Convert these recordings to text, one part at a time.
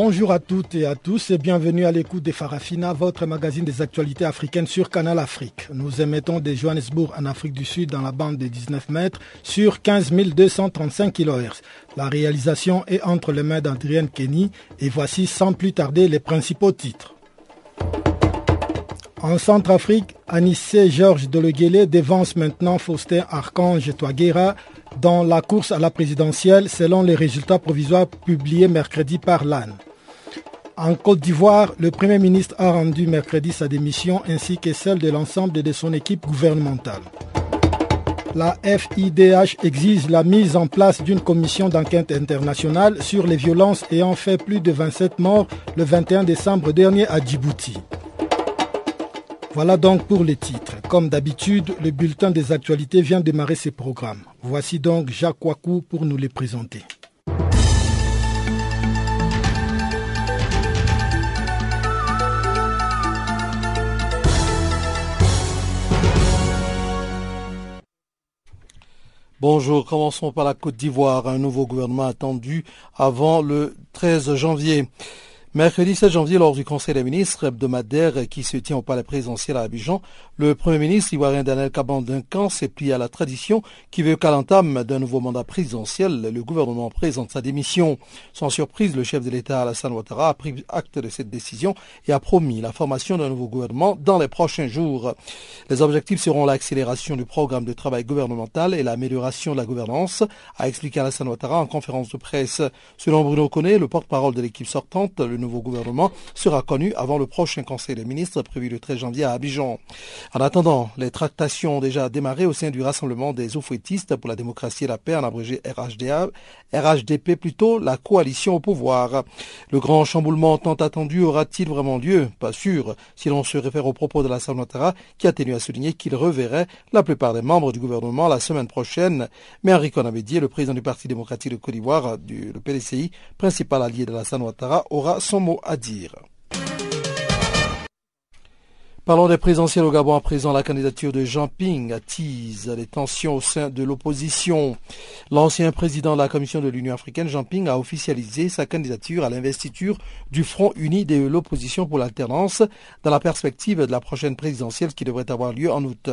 Bonjour à toutes et à tous et bienvenue à l'écoute des Farafina, votre magazine des actualités africaines sur Canal Afrique. Nous émettons de Johannesburg en Afrique du Sud dans la bande des 19 mètres sur 15 235 kHz. La réalisation est entre les mains d'Adrienne Kenny et voici sans plus tarder les principaux titres. En Centrafrique, Anissé Georges Deleguele dévance maintenant Faustin Archange Touaguera dans la course à la présidentielle selon les résultats provisoires publiés mercredi par l'AN. En Côte d'Ivoire, le Premier ministre a rendu mercredi sa démission ainsi que celle de l'ensemble de son équipe gouvernementale. La FIDH exige la mise en place d'une commission d'enquête internationale sur les violences ayant fait plus de 27 morts le 21 décembre dernier à Djibouti. Voilà donc pour les titres. Comme d'habitude, le bulletin des actualités vient démarrer ses programmes. Voici donc Jacques Wakou pour nous les présenter. Bonjour, commençons par la Côte d'Ivoire. Un nouveau gouvernement attendu avant le 13 janvier. Mercredi 7 janvier, lors du Conseil des ministres hebdomadaire qui se tient au palais présidentiel à Abidjan, le Premier ministre ivoirien Daniel Caban Duncan s'est plié à la tradition qui veut qu'à l'entame d'un nouveau mandat présidentiel, le gouvernement présente sa démission. Sans surprise, le chef de l'État Alassane Ouattara a pris acte de cette décision et a promis la formation d'un nouveau gouvernement dans les prochains jours. Les objectifs seront l'accélération du programme de travail gouvernemental et l'amélioration de la gouvernance, a expliqué Alassane Ouattara en conférence de presse. Selon Bruno Conné, le porte-parole de l'équipe sortante, nouveau gouvernement sera connu avant le prochain Conseil des ministres prévu le 13 janvier à Abidjan. En attendant, les tractations ont déjà démarré au sein du Rassemblement des oufouettistes pour la démocratie et la paix, en abrégé RHDA, RHDP plutôt, la coalition au pouvoir. Le grand chamboulement tant attendu aura-t-il vraiment lieu? Pas sûr, si l'on se réfère aux propos de la Ouattara qui a tenu à souligner qu'il reverrait la plupart des membres du gouvernement la semaine prochaine. Mais Henri Conabédier, le président du Parti démocratique de Côte d'Ivoire, le PDCI, principal allié de la Ouattara, aura son mot à dire. Parlons des présidentielles au Gabon à présent. La candidature de Jean Ping attise les tensions au sein de l'opposition. L'ancien président de la Commission de l'Union africaine, Jean Ping, a officialisé sa candidature à l'investiture du Front uni de l'opposition pour l'alternance dans la perspective de la prochaine présidentielle qui devrait avoir lieu en août.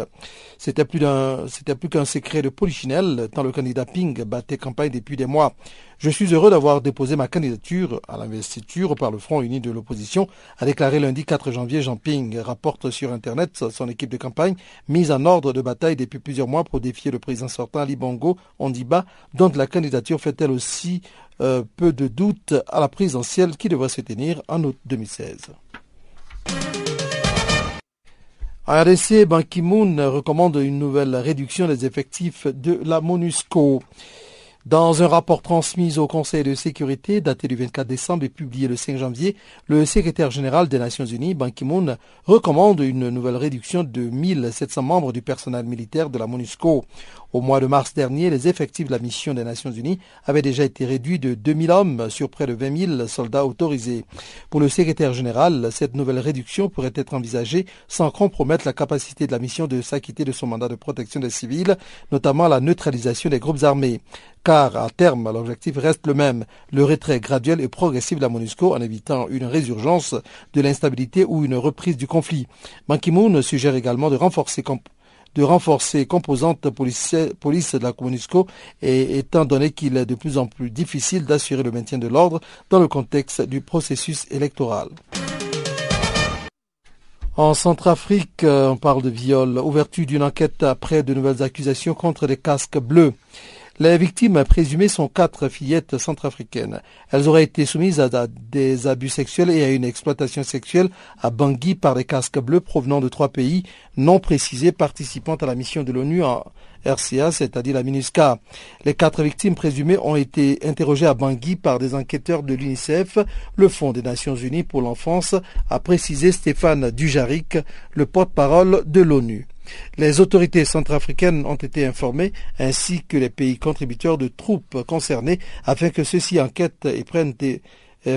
C'était plus c'était plus qu'un secret de polichinelle tant le candidat Ping battait campagne depuis des mois. Je suis heureux d'avoir déposé ma candidature à l'investiture par le Front uni de l'opposition, a déclaré lundi 4 janvier Jean Ping, rapporte sur Internet son équipe de campagne mise en ordre de bataille depuis plusieurs mois pour défier le président sortant Ali Bongo Ondiba, dont la candidature fait elle aussi euh, peu de doute à la présidentielle qui devrait se tenir en août 2016. En RDC, Ban Ki-moon recommande une nouvelle réduction des effectifs de la MONUSCO. Dans un rapport transmis au Conseil de sécurité daté du 24 décembre et publié le 5 janvier, le secrétaire général des Nations Unies, Ban Ki-moon, recommande une nouvelle réduction de 1700 membres du personnel militaire de la MONUSCO. Au mois de mars dernier, les effectifs de la mission des Nations Unies avaient déjà été réduits de 2000 hommes sur près de 20 000 soldats autorisés. Pour le secrétaire général, cette nouvelle réduction pourrait être envisagée sans compromettre la capacité de la mission de s'acquitter de son mandat de protection des civils, notamment la neutralisation des groupes armés. Car, à terme, l'objectif reste le même, le retrait graduel et progressif de la MONUSCO en évitant une résurgence de l'instabilité ou une reprise du conflit. Ban Ki-moon suggère également de renforcer de renforcer composante police, police de la MONUSCO et étant donné qu'il est de plus en plus difficile d'assurer le maintien de l'ordre dans le contexte du processus électoral. En Centrafrique, on parle de viol, ouverture d'une enquête après de nouvelles accusations contre les casques bleus. Les victimes présumées sont quatre fillettes centrafricaines. Elles auraient été soumises à des abus sexuels et à une exploitation sexuelle à Bangui par des casques bleus provenant de trois pays non précisés participant à la mission de l'ONU en RCA, c'est-à-dire la MINUSCA. Les quatre victimes présumées ont été interrogées à Bangui par des enquêteurs de l'UNICEF, le Fonds des Nations Unies pour l'enfance, a précisé Stéphane Dujaric, le porte-parole de l'ONU. Les autorités centrafricaines ont été informées, ainsi que les pays contributeurs de troupes concernées, afin que ceux-ci enquêtent et prennent des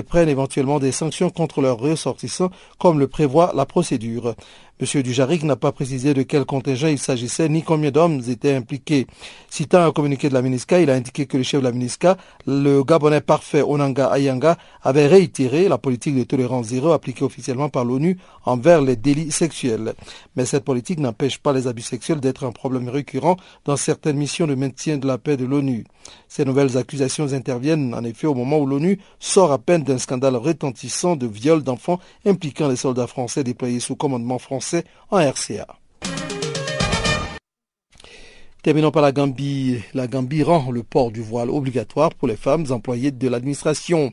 prennent éventuellement des sanctions contre leurs ressortissants, comme le prévoit la procédure. M. Dujaric n'a pas précisé de quel contingent il s'agissait ni combien d'hommes étaient impliqués. Citant un communiqué de la MINISCA, il a indiqué que le chef de la MINISCA, le Gabonais parfait Onanga Ayanga, avait réitéré la politique de tolérance zéro appliquée officiellement par l'ONU envers les délits sexuels. Mais cette politique n'empêche pas les abus sexuels d'être un problème récurrent dans certaines missions de maintien de la paix de l'ONU. Ces nouvelles accusations interviennent en effet au moment où l'ONU sort à peine d'un scandale retentissant de viol d'enfants impliquant les soldats français déployés sous commandement français en RCA. Terminons par la Gambie. La Gambie rend le port du voile obligatoire pour les femmes employées de l'administration.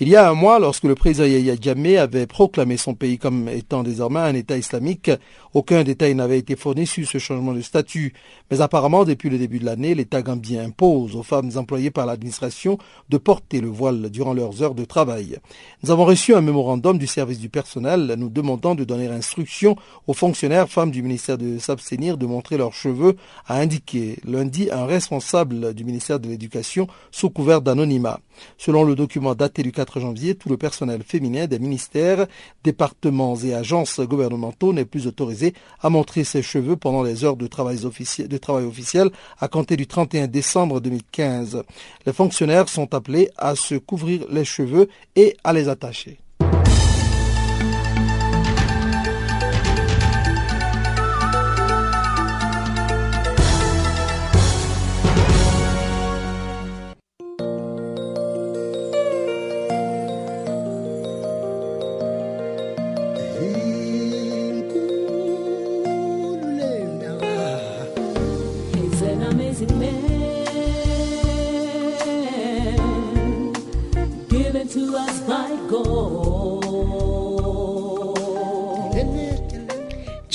Il y a un mois, lorsque le président Yahya Jammeh avait proclamé son pays comme étant désormais un État islamique, aucun détail n'avait été fourni sur ce changement de statut. Mais apparemment, depuis le début de l'année, l'État gambien impose aux femmes employées par l'administration de porter le voile durant leurs heures de travail. Nous avons reçu un mémorandum du service du personnel nous demandant de donner instruction aux fonctionnaires femmes du ministère de s'abstenir de montrer leurs cheveux, a indiqué lundi un responsable du ministère de l'Éducation sous couvert d'anonymat. Selon le document daté du 4 janvier, tout le personnel féminin des ministères, départements et agences gouvernementaux n'est plus autorisé à montrer ses cheveux pendant les heures de travail, de travail officiel à compter du 31 décembre 2015. Les fonctionnaires sont appelés à se couvrir les cheveux et à les attacher.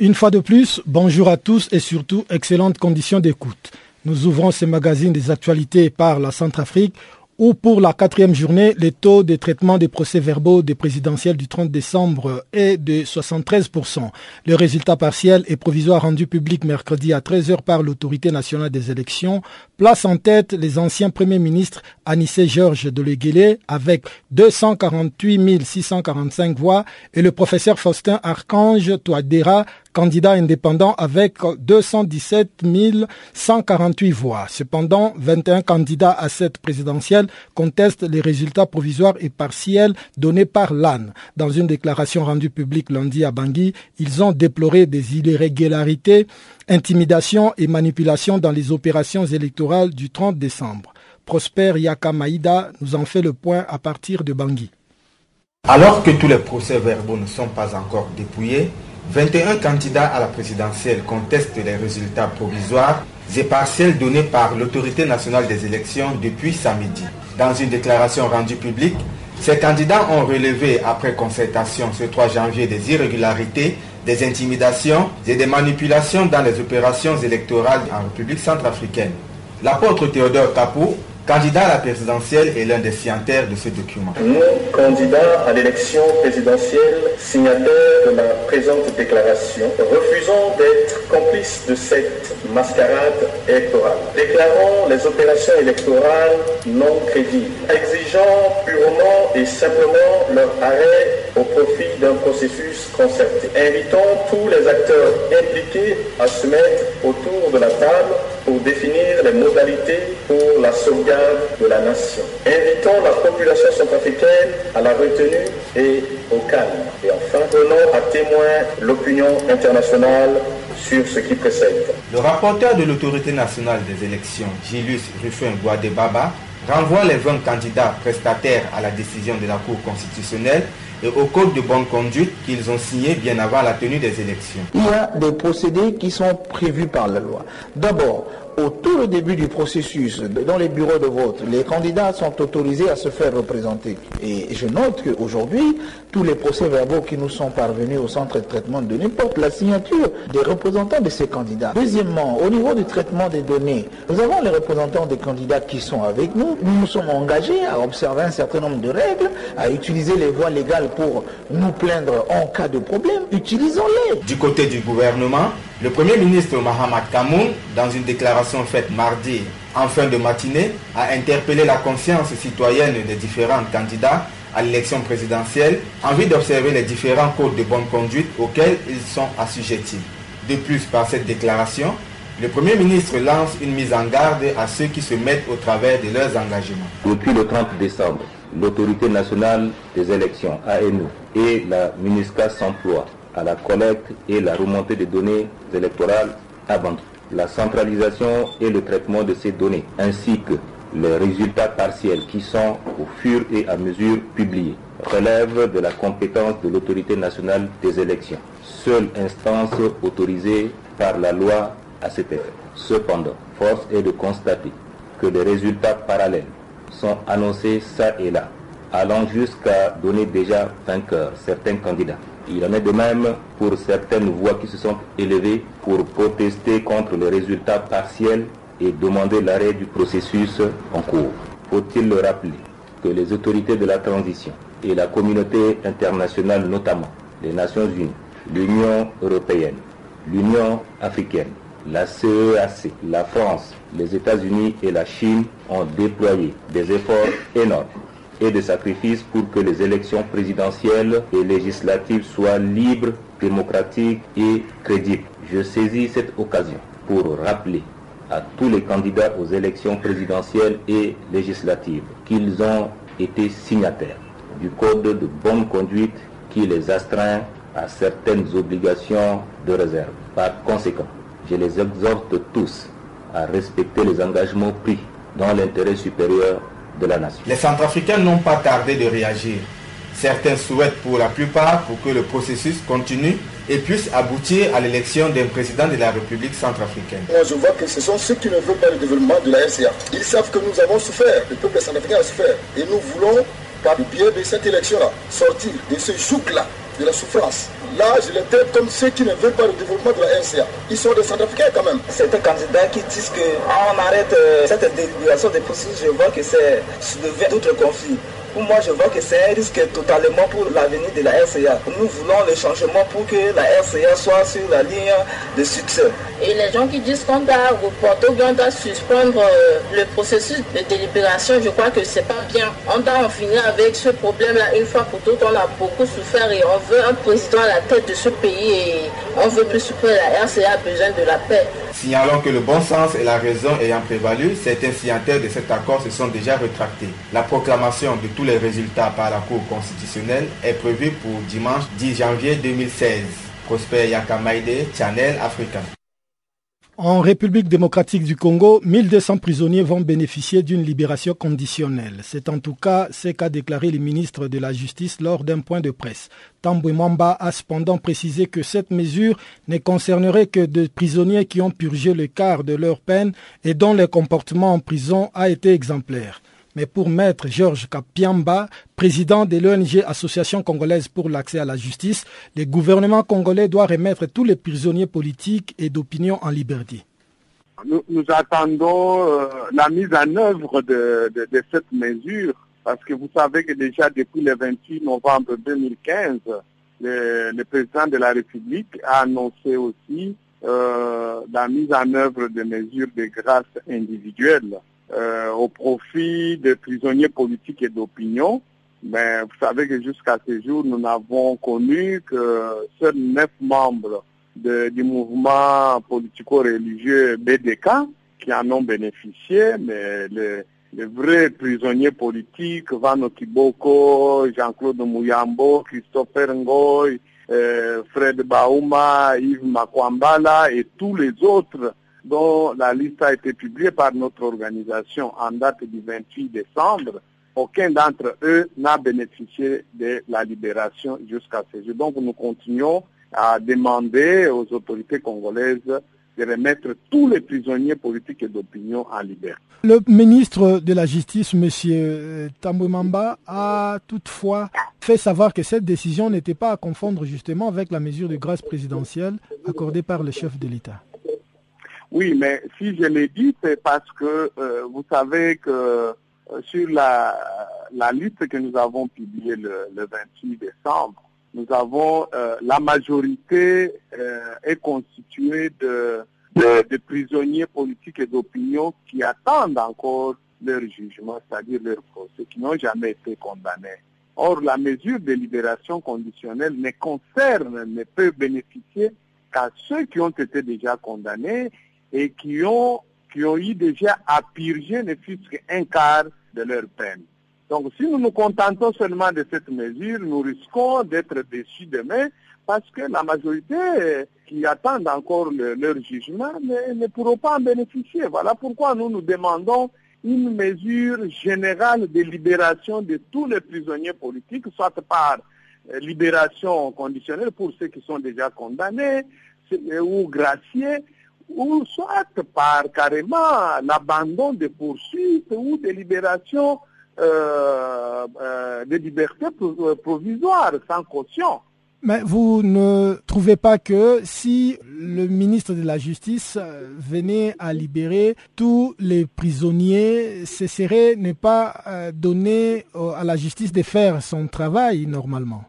Une fois de plus, bonjour à tous et surtout excellentes conditions d'écoute. Nous ouvrons ce magazine des actualités par la Centrafrique où pour la quatrième journée, les taux de traitement des procès-verbaux des présidentielles du 30 décembre est de 73%. Le résultat partiel et provisoire rendu public mercredi à 13h par l'autorité nationale des élections place en tête les anciens premiers ministres Anissé Georges de Leguélé avec 248 645 voix et le professeur Faustin Archange Touadéra candidat indépendant avec 217 148 voix. Cependant, 21 candidats à cette présidentielle contestent les résultats provisoires et partiels donnés par l'AN. Dans une déclaration rendue publique lundi à Bangui, ils ont déploré des irrégularités, intimidations et manipulations dans les opérations électorales du 30 décembre. Prosper Yaka Maïda nous en fait le point à partir de Bangui. Alors que tous les procès-verbaux ne sont pas encore dépouillés, 21 candidats à la présidentielle contestent les résultats provisoires et partiels donnés par l'autorité nationale des élections depuis samedi. Dans une déclaration rendue publique, ces candidats ont relevé après concertation ce 3 janvier des irrégularités, des intimidations et des manipulations dans les opérations électorales en République centrafricaine. L'apôtre Théodore Capou candidat à la présidentielle est l'un des signataires de ce document. Nous, candidats à l'élection présidentielle, signataires de la présente déclaration, refusons d'être complices de cette mascarade électorale. Déclarons les opérations électorales non crédibles, exigeant purement et simplement leur arrêt au profit d'un processus concerté. Invitons tous les acteurs impliqués à se mettre autour de la table pour définir les modalités pour la sauvegarde de la nation. Invitons la population centrafricaine à la retenue et au calme. Et enfin, prenons à témoin l'opinion internationale sur ce qui précède. Le rapporteur de l'autorité nationale des élections, Gilus Ruffin Baba, renvoie les 20 candidats prestataires à la décision de la Cour constitutionnelle et au code de bonne conduite qu'ils ont signé bien avant la tenue des élections. Il y a des procédés qui sont prévus par la loi. D'abord, au tout début du processus, dans les bureaux de vote, les candidats sont autorisés à se faire représenter. Et je note qu'aujourd'hui, tous les procès-verbaux qui nous sont parvenus au centre de traitement de portent la signature des représentants de ces candidats. Deuxièmement, au niveau du traitement des données, nous avons les représentants des candidats qui sont avec nous. Nous nous sommes engagés à observer un certain nombre de règles, à utiliser les voies légales pour nous plaindre en cas de problème. Utilisons-les. Du côté du gouvernement, le Premier ministre Mahamat Kamoun, dans une déclaration faite mardi en fin de matinée, a interpellé la conscience citoyenne des différents candidats à l'élection présidentielle en vue d'observer les différents codes de bonne conduite auxquels ils sont assujettis. De plus, par cette déclaration, le Premier ministre lance une mise en garde à ceux qui se mettent au travers de leurs engagements. Depuis le 30 décembre, l'autorité nationale des élections, ANU, et la MINUSCA s'emploient à la collecte et la remontée des données électorales abandonnées. La centralisation et le traitement de ces données, ainsi que les résultats partiels qui sont au fur et à mesure publiés, relèvent de la compétence de l'autorité nationale des élections, seule instance autorisée par la loi à cet effet. Cependant, force est de constater que des résultats parallèles sont annoncés ça et là, allant jusqu'à donner déjà vainqueur certains candidats. Il en est de même pour certaines voix qui se sont élevées pour protester contre les résultats partiels et demander l'arrêt du processus en cours. Faut-il le rappeler que les autorités de la transition et la communauté internationale notamment, les Nations Unies, l'Union européenne, l'Union africaine, la CEAC, la France, les États-Unis et la Chine ont déployé des efforts énormes et des sacrifices pour que les élections présidentielles et législatives soient libres, démocratiques et crédibles. Je saisis cette occasion pour rappeler à tous les candidats aux élections présidentielles et législatives qu'ils ont été signataires du code de bonne conduite qui les astreint à certaines obligations de réserve. Par conséquent, je les exhorte tous à respecter les engagements pris dans l'intérêt supérieur de la nation. Les Centrafricains n'ont pas tardé de réagir. Certains souhaitent pour la plupart pour que le processus continue et puisse aboutir à l'élection d'un président de la République centrafricaine. Moi, je vois que ce sont ceux qui ne veulent pas le développement de la RCA. Ils savent que nous avons souffert, le peuple centrafricain a souffert. Et nous voulons, par le biais de cette élection-là, sortir de ce joug-là, de la souffrance. Là, je les traite comme ceux qui ne veulent pas le développement de la RCA. Ils sont des centrafricains quand même. Certains candidats qui disent qu'on arrête euh, cette délibération des processus, je vois que c'est soulever d'autres conflits. Pour moi, je vois que c'est un risque totalement pour l'avenir de la RCA. Nous voulons le changement pour que la RCA soit sur la ligne de succès. Et les gens qui disent qu'on doit reporter ou bien on doit suspendre euh, le processus de délibération, je crois que c'est pas bien. On doit en finir avec ce problème-là une fois pour toutes. On a beaucoup souffert et on veut un président à la tête de ce pays et on veut plus souffrir. La RCA a besoin de la paix. Signalons que le bon sens et la raison ayant prévalu, certains signataires de cet accord se sont déjà rétractés. La proclamation de tous les résultats par la Cour constitutionnelle est prévue pour dimanche 10 janvier 2016. Prosper Yakamaide, Channel Africa. En République démocratique du Congo, 1200 prisonniers vont bénéficier d'une libération conditionnelle. C'est en tout cas ce qu'a déclaré le ministre de la Justice lors d'un point de presse. Tambwe Mwamba a cependant précisé que cette mesure ne concernerait que des prisonniers qui ont purgé le quart de leur peine et dont le comportement en prison a été exemplaire. Mais pour maître Georges Kapiamba, président de l'ONG Association congolaise pour l'accès à la justice, le gouvernement congolais doit remettre tous les prisonniers politiques et d'opinion en liberté. Nous, attendons euh, la mise en œuvre de, cette mesure parce que vous savez que déjà depuis le 28 novembre 2015, le, président de la République a annoncé aussi euh, la mise en œuvre de mesures de grâce individuelle euh, au profit des prisonniers politiques et d'opinion. Mais vous savez que jusqu'à ce jour, nous n'avons connu que seuls neuf membres du mouvement politico-religieux BDK qui en ont bénéficié, mais les, vrais prisonniers politiques, Vano Kiboko, Jean-Claude Mouyambo, Christopher Ngoy, euh, Fred Bauma, Yves Makwambala et tous les autres dont la liste a été publiée par notre organisation en date du 28 décembre, aucun d'entre eux n'a bénéficié de la libération jusqu'à ce jour. Donc nous continuons à demander aux autorités congolaises de remettre tous les prisonniers politiques et d'opinion en liberté. Le ministre de la Justice, M. Tambouemamba, a toutefois fait savoir que cette décision n'était pas à confondre justement avec la mesure de grâce présidentielle accordée par le chef de l'État. Oui, mais si je l'ai dit, c'est parce que euh, vous savez que euh, sur la, la, liste que nous avons publiée le, le 28 décembre, nous avons euh, la majorité euh, est constituée de, de, de, prisonniers politiques et d'opinion qui attendent encore leur jugement, c'est-à-dire leur procès, qui n'ont jamais été condamnés. Or, la mesure de libération conditionnelle ne concerne, ne peut bénéficier qu'à ceux qui ont été déjà condamnés et qui ont, qui ont eu déjà à purger ne fût-ce qu'un quart de leur peine. Donc si nous nous contentons seulement de cette mesure, nous risquons d'être déçus demain parce que la majorité qui attendent encore le, leur jugement ne, ne, pourront pas en bénéficier. Voilà pourquoi nous nous demandons une mesure générale de libération de tous les prisonniers politiques, soit par libération conditionnelle pour ceux qui sont déjà condamnés ou graciés, ou soit par carrément l'abandon des poursuites ou des libérations euh, euh, de liberté provisoire sans caution. Mais vous ne trouvez pas que si le ministre de la Justice venait à libérer tous les prisonniers, ce serait ne pas donner à la justice de faire son travail normalement?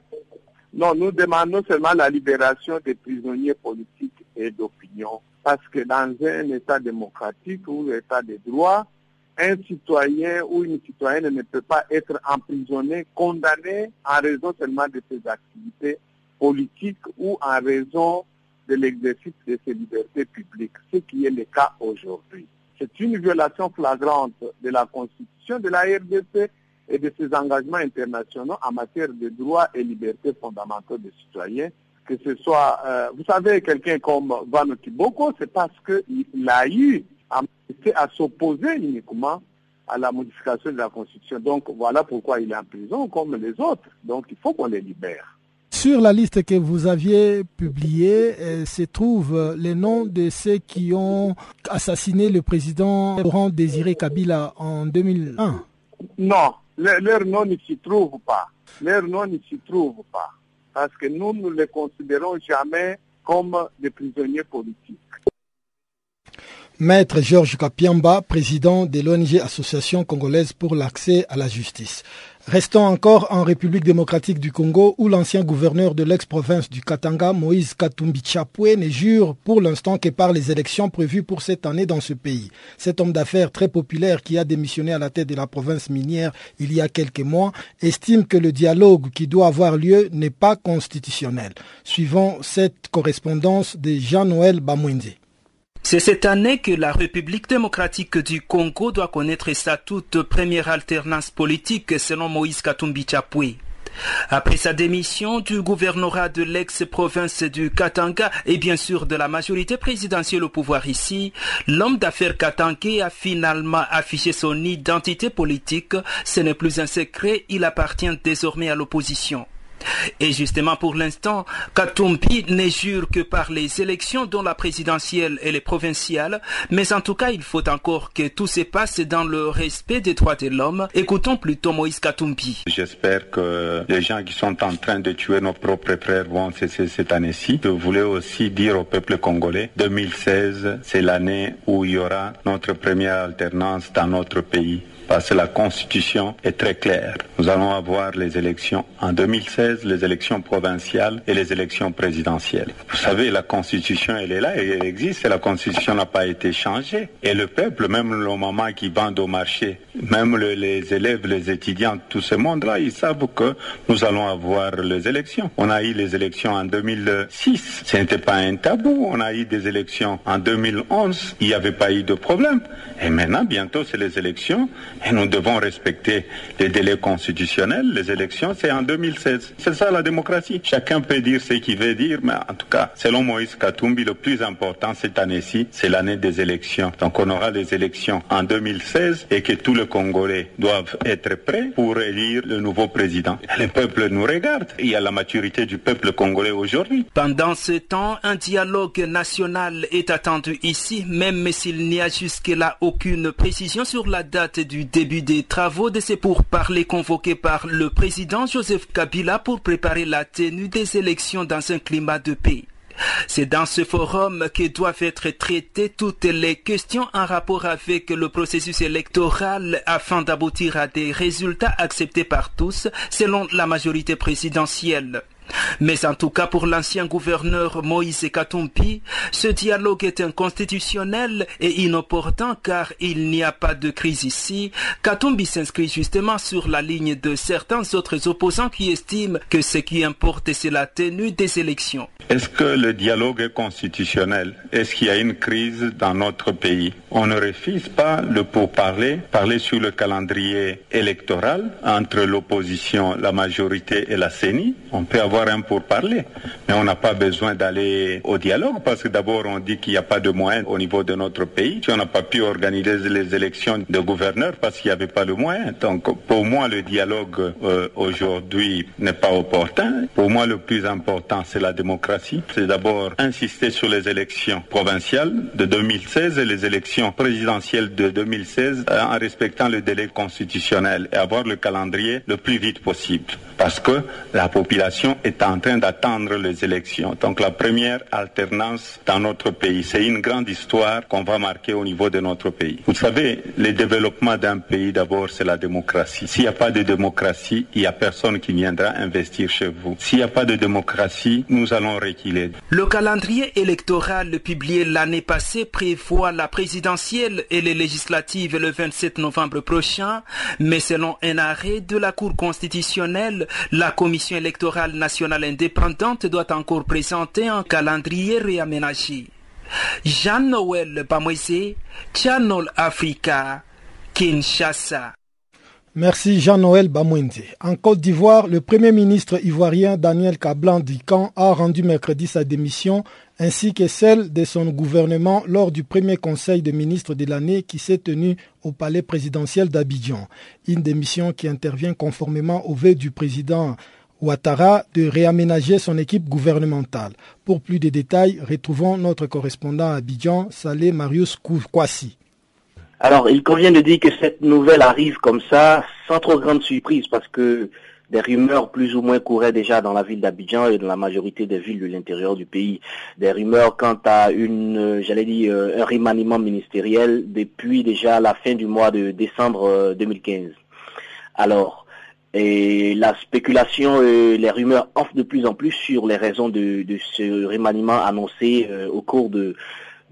Non, nous demandons seulement la libération des prisonniers politiques et d'opinion. Parce que dans un État démocratique ou l'État de droit, un citoyen ou une citoyenne ne peut pas être emprisonné, condamné en raison seulement de ses activités politiques ou en raison de l'exercice de ses libertés publiques, ce qui est le cas aujourd'hui. C'est une violation flagrante de la Constitution de la RDC et de ses engagements internationaux en matière de droits et libertés fondamentaux des citoyens que ce soit, euh, vous savez, quelqu'un comme Van Kiboko, c'est parce qu'il a eu à, à s'opposer uniquement à la modification de la Constitution. Donc voilà pourquoi il est en prison comme les autres. Donc il faut qu'on les libère. Sur la liste que vous aviez publiée euh, se trouvent les noms de ceux qui ont assassiné le président Laurent Désiré Kabila en 2001. Non, leur nom ne s'y trouve pas. Leur nom ne s'y trouve pas parce que nous ne les considérons jamais comme des prisonniers politiques. Maître Georges Kapiamba, président de l'ONG Association congolaise pour l'accès à la justice. Restons encore en République démocratique du Congo où l'ancien gouverneur de l'ex-province du Katanga, Moïse Katumbi Chapwe, ne jure pour l'instant que par les élections prévues pour cette année dans ce pays. Cet homme d'affaires très populaire qui a démissionné à la tête de la province minière il y a quelques mois estime que le dialogue qui doit avoir lieu n'est pas constitutionnel. Suivant cette correspondance de Jean-Noël Bamwende. C'est cette année que la République démocratique du Congo doit connaître sa toute première alternance politique selon Moïse Katumbi Chapwe. Après sa démission du gouvernorat de l'ex-province du Katanga et bien sûr de la majorité présidentielle au pouvoir ici, l'homme d'affaires katangais a finalement affiché son identité politique. Ce n'est plus un secret, il appartient désormais à l'opposition. Et justement, pour l'instant, Katumbi ne jure que par les élections dont la présidentielle et les provinciales, mais en tout cas, il faut encore que tout se passe dans le respect des droits de l'homme. Écoutons plutôt Moïse Katumbi. J'espère que les gens qui sont en train de tuer nos propres frères vont cesser cette année-ci. Je voulais aussi dire au peuple congolais, 2016, c'est l'année où il y aura notre première alternance dans notre pays parce que la Constitution est très claire. Nous allons avoir les élections en 2016, les élections provinciales et les élections présidentielles. Vous savez, la Constitution, elle est là, elle existe, et la Constitution n'a pas été changée. Et le peuple, même le moment qui vendent au marché, même le, les élèves, les étudiants, tout ce monde-là, ils savent que nous allons avoir les élections. On a eu les élections en 2006, ce n'était pas un tabou. On a eu des élections en 2011, il n'y avait pas eu de problème. Et maintenant, bientôt, c'est les élections Et nous devons respecter les délais constitutionnels. Les élections, c'est en 2016. C'est ça la démocratie. Chacun peut dire ce qu'il veut dire, mais en tout cas, selon Moïse Katumbi, le plus important cette année-ci, c'est l'année des élections. Donc on aura des élections en 2016 et que tous les Congolais doivent être prêts pour élire le nouveau président. Le peuple nous regarde. Il y a la maturité du peuple congolais aujourd'hui. Pendant ce temps, un dialogue national est attendu ici, même s'il n'y a jusque-là aucune précision sur la date du début des travaux de ces pourparlers convoqués par le président Joseph Kabila préparer la tenue des élections dans un climat de paix. C'est dans ce forum que doivent être traitées toutes les questions en rapport avec le processus électoral afin d'aboutir à des résultats acceptés par tous selon la majorité présidentielle. Mais en tout cas, pour l'ancien gouverneur Moïse Katumpi, ce dialogue est inconstitutionnel et inopportun car il n'y a pas de crise ici. Katumbi s'inscrit justement sur la ligne de certains autres opposants qui estiment que ce qui importe, c'est la tenue des élections. Est-ce que le dialogue est constitutionnel? Est-ce qu'il y a une crise dans notre pays? On ne refuse pas le pourparler, parler sur le calendrier électoral entre l'opposition, la majorité et la CENI. On peut avoir un pourparler, mais on n'a pas besoin d'aller au dialogue parce que d'abord on dit qu'il n'y a pas de moyens au niveau de notre pays. Si on n'a pas pu organiser les élections de gouverneurs parce qu'il n'y avait pas de moyens. Donc pour moi le dialogue euh, aujourd'hui n'est pas opportun. Pour moi le plus important c'est la démocratie. C'est d'abord insister sur les élections provinciales de 2016 et les élections présidentielles de 2016 euh, en respectant le délai constitutionnel et avoir le calendrier le plus vite possible parce que la population est en train d'attendre les élections. Donc la première alternance dans notre pays, c'est une grande histoire qu'on va marquer au niveau de notre pays. Vous savez, le développement d'un pays, d'abord, c'est la démocratie. S'il n'y a pas de démocratie, il n'y a personne qui viendra investir chez vous. S'il n'y a pas de démocratie, nous allons reculer. Le calendrier électoral publié l'année passée prévoit la présidentielle et les législatives le 27 novembre prochain, mais selon un arrêt de la Cour constitutionnelle, la Commission électorale nationale indépendante doit encore présenter un calendrier réaménagé. Jean-Noël Bamoisé, Channel Africa, Kinshasa. Merci Jean-Noël Bamouenze. En Côte d'Ivoire, le Premier ministre ivoirien Daniel Kablan-Dikan a rendu mercredi sa démission ainsi que celle de son gouvernement lors du premier conseil des ministres de l'année qui s'est tenu au palais présidentiel d'Abidjan. Une démission qui intervient conformément au vœu du président Ouattara de réaménager son équipe gouvernementale. Pour plus de détails, retrouvons notre correspondant à Abidjan, Salé Marius Kouassi. Alors, il convient de dire que cette nouvelle arrive comme ça, sans trop grande surprise, parce que des rumeurs plus ou moins couraient déjà dans la ville d'Abidjan et dans la majorité des villes de l'intérieur du pays. Des rumeurs quant à une, j'allais dire, un remaniement ministériel depuis déjà la fin du mois de décembre 2015. Alors, et la spéculation et les rumeurs offrent de plus en plus sur les raisons de, ce remaniement annoncé au cours de,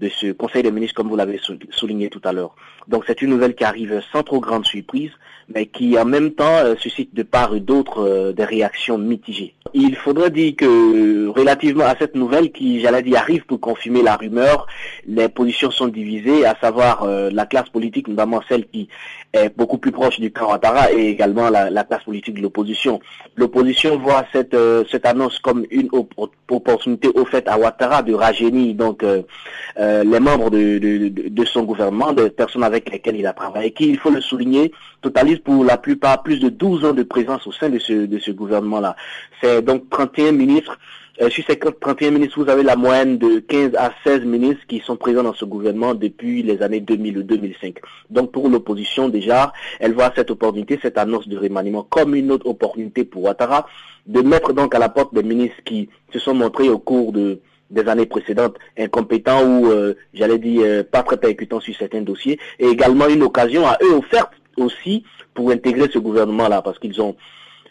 de ce Conseil des ministres, comme vous l'avez souligné tout à l'heure. Donc c'est une nouvelle qui arrive sans trop grande surprise, mais qui en même temps euh, suscite de part et d'autre euh, des réactions mitigées. Il faudrait dire que relativement à cette nouvelle qui, j'allais dire, arrive pour confirmer la rumeur, les positions sont divisées, à savoir euh, la classe politique, notamment celle qui est beaucoup plus proche du camp Ouattara et également la, la classe politique de l'opposition. L'opposition voit cette, cette annonce comme une opportunité fait à Ouattara de rajeunir donc les membres de, de, de, son gouvernement, des personnes avec lesquelles il a travaillé, qui, il faut le souligner, totalise pour la plupart plus de 12 ans de présence au sein de ce, de ce gouvernement-là. C'est donc 31 ministres. Euh, sur ces 31 ministres, vous avez la moyenne de 15 à 16 ministres qui sont présents dans ce gouvernement depuis les années 2000 ou 2005. Donc pour l'opposition, déjà, elle voit cette opportunité, cette annonce de remaniement comme une autre opportunité pour Ouattara de mettre donc à la porte des ministres qui se sont montrés au cours de des années précédentes incompétents ou, euh, j'allais dire, euh, pas très percutants sur certains dossiers, et également une occasion à eux offerte aussi pour intégrer ce gouvernement-là, parce qu'ils ont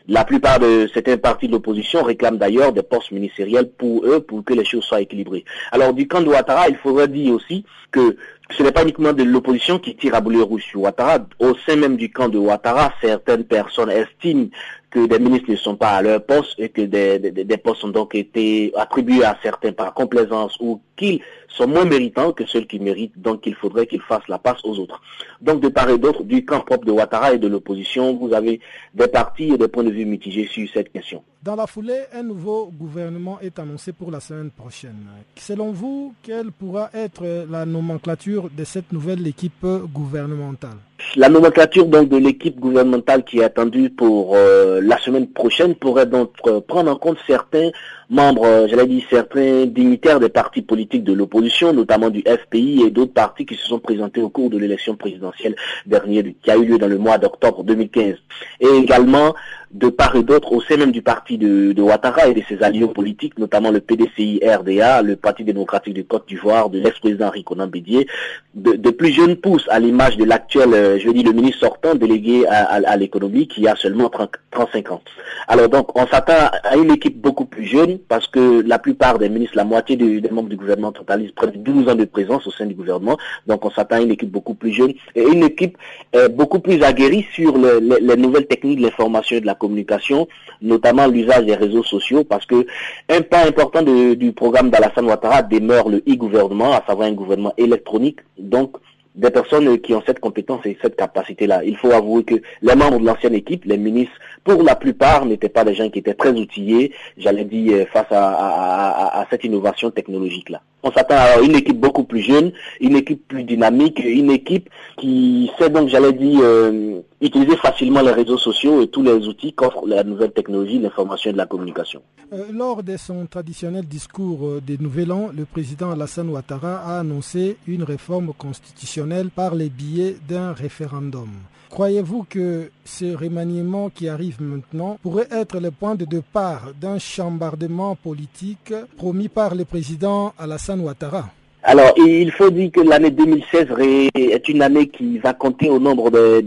la plupart de certains partis de l'opposition réclament d'ailleurs des postes ministériels pour eux, pour que les choses soient équilibrées. Alors du camp de Ouattara, il faudrait dire aussi que ce n'est pas uniquement de l'opposition qui tire à boulet rouge sur Ouattara. Au sein même du camp de Ouattara, certaines personnes estiment que des ministres ne sont pas à leur poste et que des, des, postes ont donc été attribués à certains par complaisance ou qu'ils sont moins méritants que ceux qui méritent, donc il faudrait qu'ils fassent la passe aux autres. Donc de part et d'autre, du camp propre de Ouattara et de l'opposition, vous avez des partis et des points de vue mitigés sur cette question. Dans la foulée, un nouveau gouvernement est annoncé pour la semaine prochaine. Selon vous, quelle pourra être la nomenclature de cette nouvelle équipe gouvernementale? La nomenclature donc de l'équipe gouvernementale qui est attendue pour euh, la semaine prochaine pourrait donc euh, prendre en compte certains membres, euh, j'allais dire certains dignitaires des partis politiques de l'opposition, notamment du FPI et d'autres partis qui se sont présentés au cours de l'élection présidentielle dernière qui a eu lieu dans le mois d'octobre 2015. Et également de part et d'autre au sein même du parti de, de, Ouattara et de ses alliés politiques, notamment le PDCI RDA, le Parti démocratique de Côte d'Ivoire, de l'ex-président Riconan Bédier, de, de, plus jeunes pousses à l'image de l'actuel, euh, je dis le ministre sortant délégué à, à, l'économie qui a seulement 30, 35 ans. Alors donc on s'attend à une équipe beaucoup plus jeune parce que la plupart des ministres, la moitié des, membres du gouvernement totalisent près de 12 ans de présence au sein du gouvernement, donc on s'attend à une équipe beaucoup plus jeune et une équipe euh, beaucoup plus aguerrie sur le, les, les nouvelles techniques de l'information et de la communication, notamment l'usage des réseaux sociaux, parce que un pas important du programme d'Alassane Ouattara demeure le e-gouvernement, à savoir un gouvernement électronique. Donc, des personnes qui ont cette compétence et cette capacité-là. Il faut avouer que les membres de l'ancienne équipe, les ministres, pour la plupart, n'étaient pas des gens qui étaient très outillés, j'allais dire, face à, cette innovation technologique-là. On s'attend à une équipe beaucoup plus jeune, une équipe plus dynamique, une équipe qui sait donc, j'allais dire, euh, utiliser facilement les réseaux sociaux et tous les outils qu'offre la nouvelle technologie, l'information et de la communication. Euh, lors de son traditionnel discours euh, des Nouvel An, le président Alassane Ouattara a annoncé une réforme constitutionnelle par les billets d'un référendum. Croyez-vous que ce remaniement qui arrive maintenant pourrait être le point de départ d'un chambardement politique promis par le président Alassane Ouattara? Alors, il faut dire que l'année 2016 est une année qui va compter au nombre de,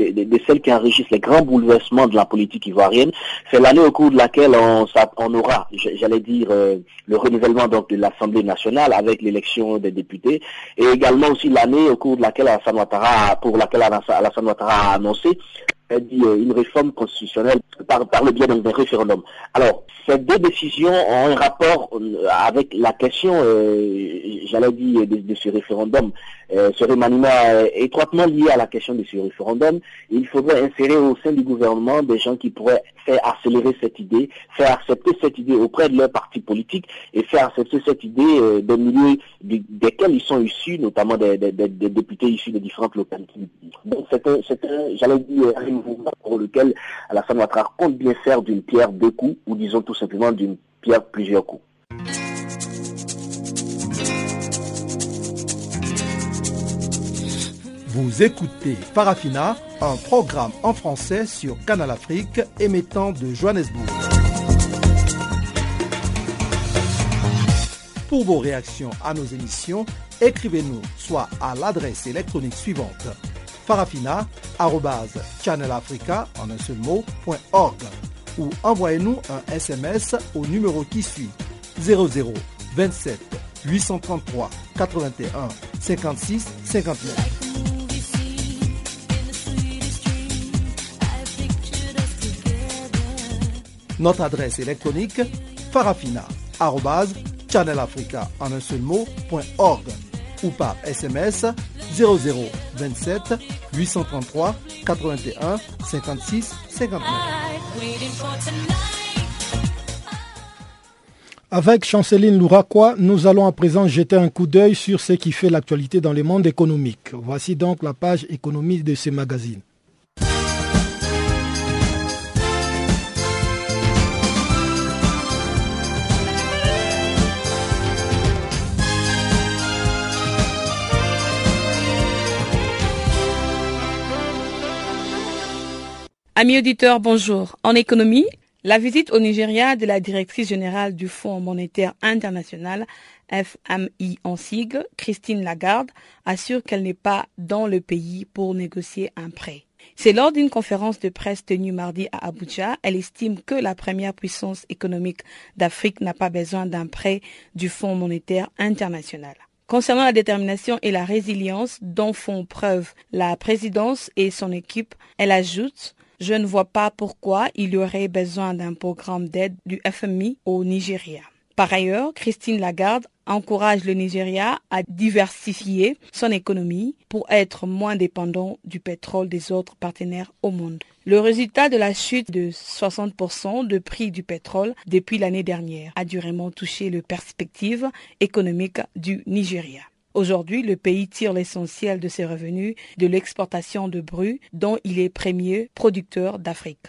celles qui enrichissent les grands bouleversements de la politique ivoirienne. C'est l'année au cours de laquelle on, on aura, j'allais dire, euh, le renouvellement donc, de l'Assemblée nationale avec l'élection des députés, et également aussi l'année au cours de laquelle Alassane Ouattara, pour laquelle Alassane Ouattara a annoncé dit euh, une réforme constitutionnelle par, le biais d'un référendum. Alors, ces deux décisions ont un rapport euh, avec la question, euh, j'allais dire, de, ce référendum. ce remaniement est étroitement lié à la question de ce référendum. Il faudrait insérer au sein du gouvernement des gens qui pourraient faire accélérer cette idée, faire accepter cette idée auprès de leurs partis politiques et faire accepter cette idée des milieux desquels ils sont issus, notamment des, députés issus de différentes localités. Donc c'est un, j'allais dire, un pour lequel Alassane Ouattara compte bien faire d'une pierre deux coups, ou disons tout simplement d'une pierre plusieurs coups. Vous écoutez Farafina, un programme en français sur Canal Afrique émettant de Johannesburg. Pour vos réactions à nos émissions, écrivez-nous soit à l'adresse électronique suivante farafina.channelafrica ou envoyez-nous un SMS au numéro qui suit. 00 27 833 81 56 59. Notre adresse électronique farafina.channelafrica en un seul mot.org ou par SMS 0027 833 81 56 59. Avec Chanceline Louraquois, nous allons à présent jeter un coup d'œil sur ce qui fait l'actualité dans le monde économique. Voici donc la page économie de ce magazine. Amis auditeurs, bonjour. En économie, la visite au Nigeria de la directrice générale du Fonds monétaire international, FMI en sigle, Christine Lagarde, assure qu'elle n'est pas dans le pays pour négocier un prêt. C'est lors d'une conférence de presse tenue mardi à Abuja, elle estime que la première puissance économique d'Afrique n'a pas besoin d'un prêt du Fonds monétaire international. Concernant la détermination et la résilience dont font preuve la présidence et son équipe, elle ajoute Je ne vois pas pourquoi il y aurait besoin d'un programme d'aide du FMI au Nigeria. Par ailleurs, Christine Lagarde encourage le Nigeria à diversifier son économie pour être moins dépendant du pétrole des autres partenaires au monde. Le résultat de la chute de 60% de prix du pétrole depuis l'année dernière a durement touché les perspectives économiques du Nigeria. Aujourd'hui, le pays tire l'essentiel de ses revenus de l'exportation de brut dont il est premier producteur d'Afrique.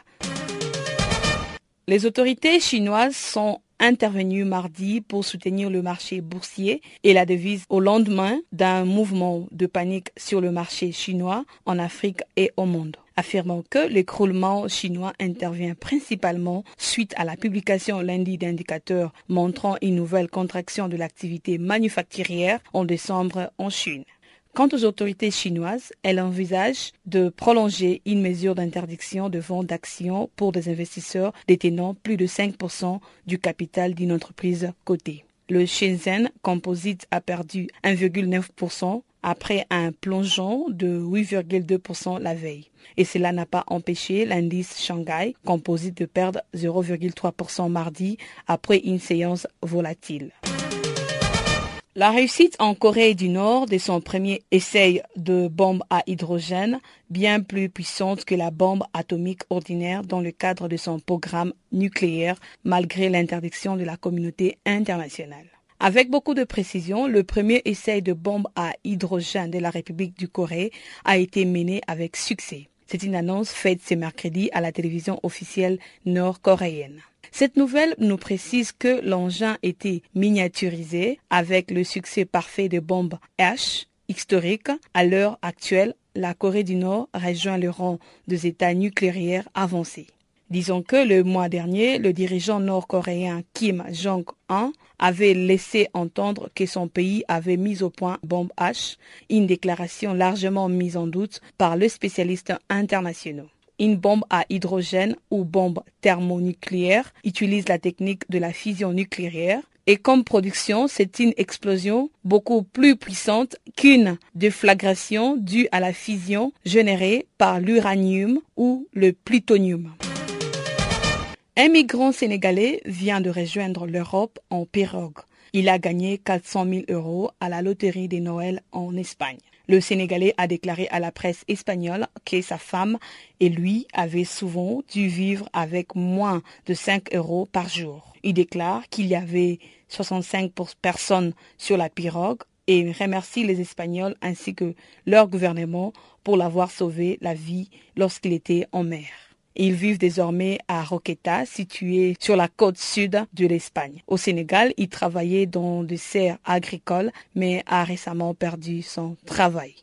Les autorités chinoises sont intervenu mardi pour soutenir le marché boursier et la devise au lendemain d'un mouvement de panique sur le marché chinois en Afrique et au monde affirmant que l'écroulement chinois intervient principalement suite à la publication lundi d'indicateurs montrant une nouvelle contraction de l'activité manufacturière en décembre en Chine. Quant aux autorités chinoises, elles envisagent de prolonger une mesure d'interdiction de vente d'actions pour des investisseurs détenant plus de 5% du capital d'une entreprise cotée. Le Shenzhen Composite a perdu 1,9% après un plongeon de 8,2% la veille. Et cela n'a pas empêché l'indice Shanghai Composite de perdre 0,3% mardi après une séance volatile. La réussite en Corée du Nord de son premier essai de bombe à hydrogène, bien plus puissante que la bombe atomique ordinaire dans le cadre de son programme nucléaire, malgré l'interdiction de la communauté internationale. Avec beaucoup de précision, le premier essai de bombe à hydrogène de la République du Corée a été mené avec succès. C'est une annonce faite ce mercredi à la télévision officielle nord-coréenne. Cette nouvelle nous précise que l'engin était miniaturisé avec le succès parfait des bombes H historiques. À l'heure actuelle, la Corée du Nord rejoint le rang des États nucléaires avancés. Disons que le mois dernier, le dirigeant nord-coréen Kim Jong-un avait laissé entendre que son pays avait mis au point bombe H, une déclaration largement mise en doute par les spécialistes internationaux. Une bombe à hydrogène ou bombe thermonucléaire utilise la technique de la fusion nucléaire et comme production, c'est une explosion beaucoup plus puissante qu'une déflagration due à la fusion générée par l'uranium ou le plutonium. Un migrant sénégalais vient de rejoindre l'Europe en pirogue. Il a gagné 400 000 euros à la loterie des Noël en Espagne. Le Sénégalais a déclaré à la presse espagnole que sa femme et lui avaient souvent dû vivre avec moins de 5 euros par jour. Il déclare qu'il y avait 65 personnes sur la pirogue et remercie les Espagnols ainsi que leur gouvernement pour l'avoir sauvé la vie lorsqu'il était en mer. Ils vivent désormais à Roqueta, situé sur la côte sud de l'Espagne. Au Sénégal, il travaillait dans des serres agricoles, mais a récemment perdu son travail.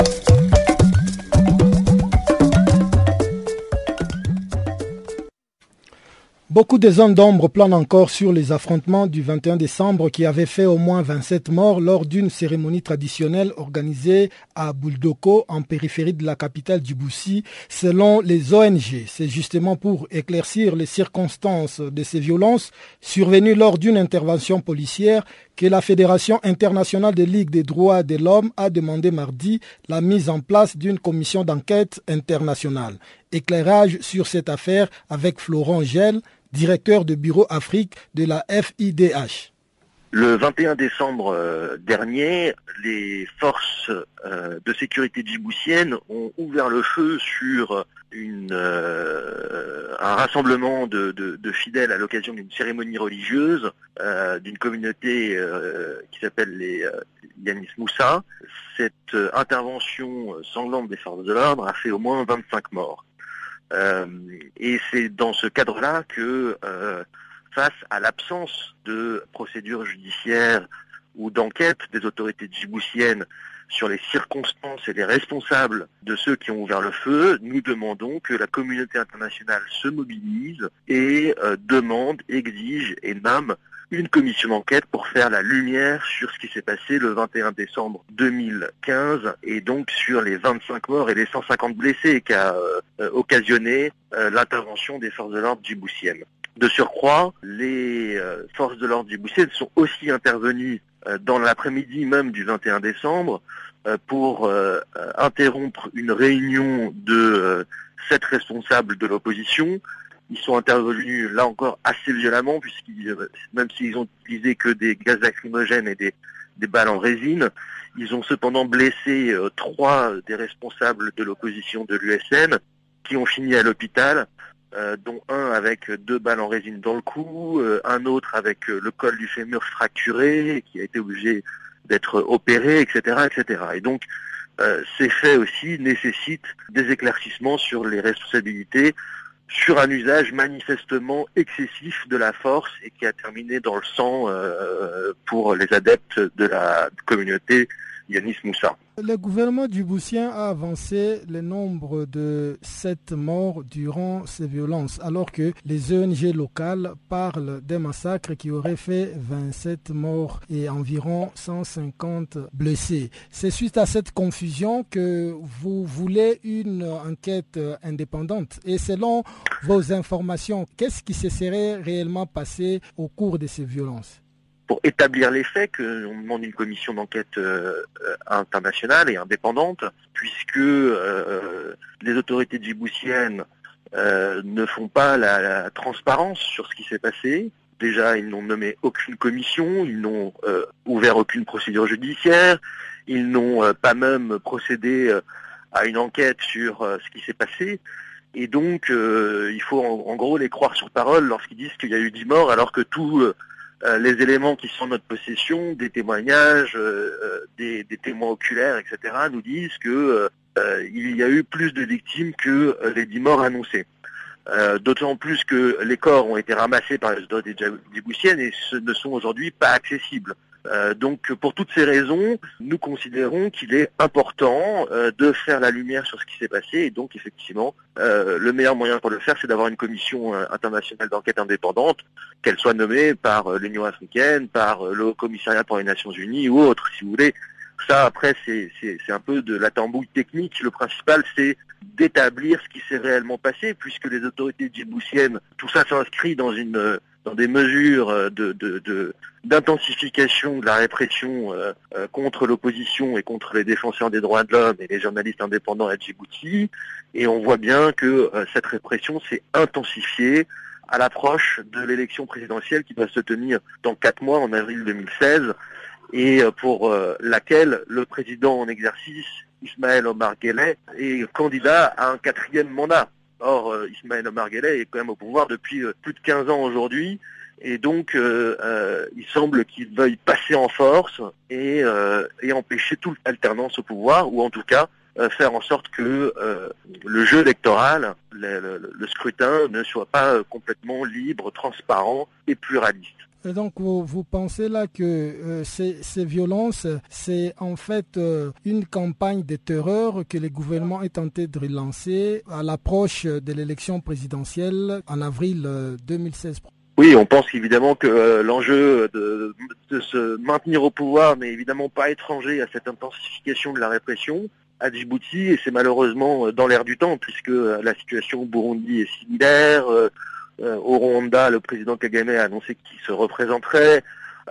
Beaucoup de zones d'ombre planent encore sur les affrontements du 21 décembre qui avaient fait au moins 27 morts lors d'une cérémonie traditionnelle organisée à Bouldoko en périphérie de la capitale du Boussi selon les ONG. C'est justement pour éclaircir les circonstances de ces violences survenues lors d'une intervention policière que la Fédération internationale des ligues des droits de l'homme a demandé mardi la mise en place d'une commission d'enquête internationale. Éclairage sur cette affaire avec Florent Gel, directeur de bureau Afrique de la FIDH. Le 21 décembre euh, dernier, les forces euh, de sécurité djiboutiennes ont ouvert le feu sur une, euh, un rassemblement de, fidèles à l'occasion d'une cérémonie religieuse d'une communauté qui s'appelle les Yanis Moussa. Cette intervention sanglante des forces de l'ordre a fait au moins 25 morts. Euh, et c'est dans ce cadre-là que euh, face à l'absence de procédures judiciaires ou d'enquête des autorités djiboutiennes sur les circonstances et les responsables de ceux qui ont ouvert le feu, nous demandons que la communauté internationale se mobilise et euh, demande, exige et nomme une commission d'enquête pour faire la lumière sur ce qui s'est passé le 21 décembre 2015 et donc sur les 25 morts et les 150 blessés qu'a euh, occasionné euh, l'intervention des forces de l'ordre djiboutiennes. De surcroît, les euh, forces de l'ordre djiboutiennes sont aussi intervenues dans l'après-midi même du 21 décembre pour interrompre une réunion de sept responsables de l'opposition. Ils sont intervenus là encore assez violemment, puisqu'ils, euh, même s'ils ont utilisé que des gaz lacrymogènes et des, balles en résine, ils ont cependant blessé euh, trois des responsables de l'opposition de l'USN qui ont fini à l'hôpital, euh, dont un avec deux balles en résine dans le cou, un autre avec le col du fémur fracturé, qui a été obligé d'être opéré, etc., etc. Et donc, ces faits aussi nécessitent des éclaircissements sur les responsabilités sur un usage manifestement excessif de la force et qui a terminé dans le sang euh, pour les adeptes de la communauté Le gouvernement du Boussien a avancé le nombre de sept morts durant ces violences, alors que les ONG locales parlent des massacres qui auraient fait 27 morts et environ 150 blessés. C'est suite à cette confusion que vous voulez une enquête indépendante. Et selon vos informations, qu'est-ce qui se serait réellement passé au cours de ces violences? Pour établir les faits qu'on demande une commission d'enquête euh, euh, internationale et indépendante, puisque euh, les autorités djiboutiennes ne font pas la, transparence sur ce qui s'est passé. Déjà, ils n'ont nommé aucune commission, ils n'ont ouvert aucune procédure judiciaire, ils n'ont pas même procédé à une enquête sur ce qui s'est passé. Et donc, il faut en, gros les croire sur parole lorsqu'ils disent qu'il y a eu 10 morts, alors que tout euh, les éléments qui sont en notre possession, des témoignages, euh, euh, des, témoins oculaires, etc., nous disent que il y a eu plus de victimes que les dix morts annoncés. D'autant plus que les corps ont été ramassés par les autorités djiboutiennes et ce ne sont aujourd'hui pas accessibles. Euh, donc pour toutes ces raisons, nous considérons qu'il est important euh, de faire la lumière sur ce qui s'est passé et donc effectivement euh, le meilleur moyen pour le faire c'est d'avoir une commission internationale d'enquête indépendante, qu'elle soit nommée par l'Union africaine, par le Commissariat pour les Nations Unies ou autre si vous voulez. Ça après c'est un peu de la tambouille technique. Le principal c'est d'établir ce qui s'est réellement passé puisque les autorités djiboutiennes, tout ça s'inscrit dans une dans des mesures euh, d'intensification de, la répression euh, euh, contre l'opposition et contre les défenseurs des droits de l'homme et les journalistes indépendants à Djibouti. Et on voit bien que cette répression s'est intensifiée à l'approche de l'élection présidentielle qui va se tenir dans quatre mois, en avril 2016, et pour laquelle le président en exercice, Ismaël Omar Guelleh, est candidat à un quatrième mandat. Or, euh, Ismaël Omar est quand même au pouvoir depuis euh, plus de 15 ans aujourd'hui. Et donc, euh, il semble qu'il veuille passer en force et, empêcher toute alternance au pouvoir, ou en tout cas faire en sorte que le jeu électoral, le, scrutin ne soit pas complètement libre, transparent et pluraliste. Et donc, vous, pensez là que euh, ces, violences, c'est en fait euh, une campagne de terreur que le gouvernement est tenté de relancer à l'approche de l'élection présidentielle en avril 2016 euh, oui, on pense évidemment que l'enjeu de, se maintenir au pouvoir n'est évidemment pas étranger à cette intensification de la répression à Djibouti et c'est malheureusement dans l'air du temps puisque la situation au Burundi est similaire, au Rwanda, le président Kagame a annoncé qu'il se représenterait.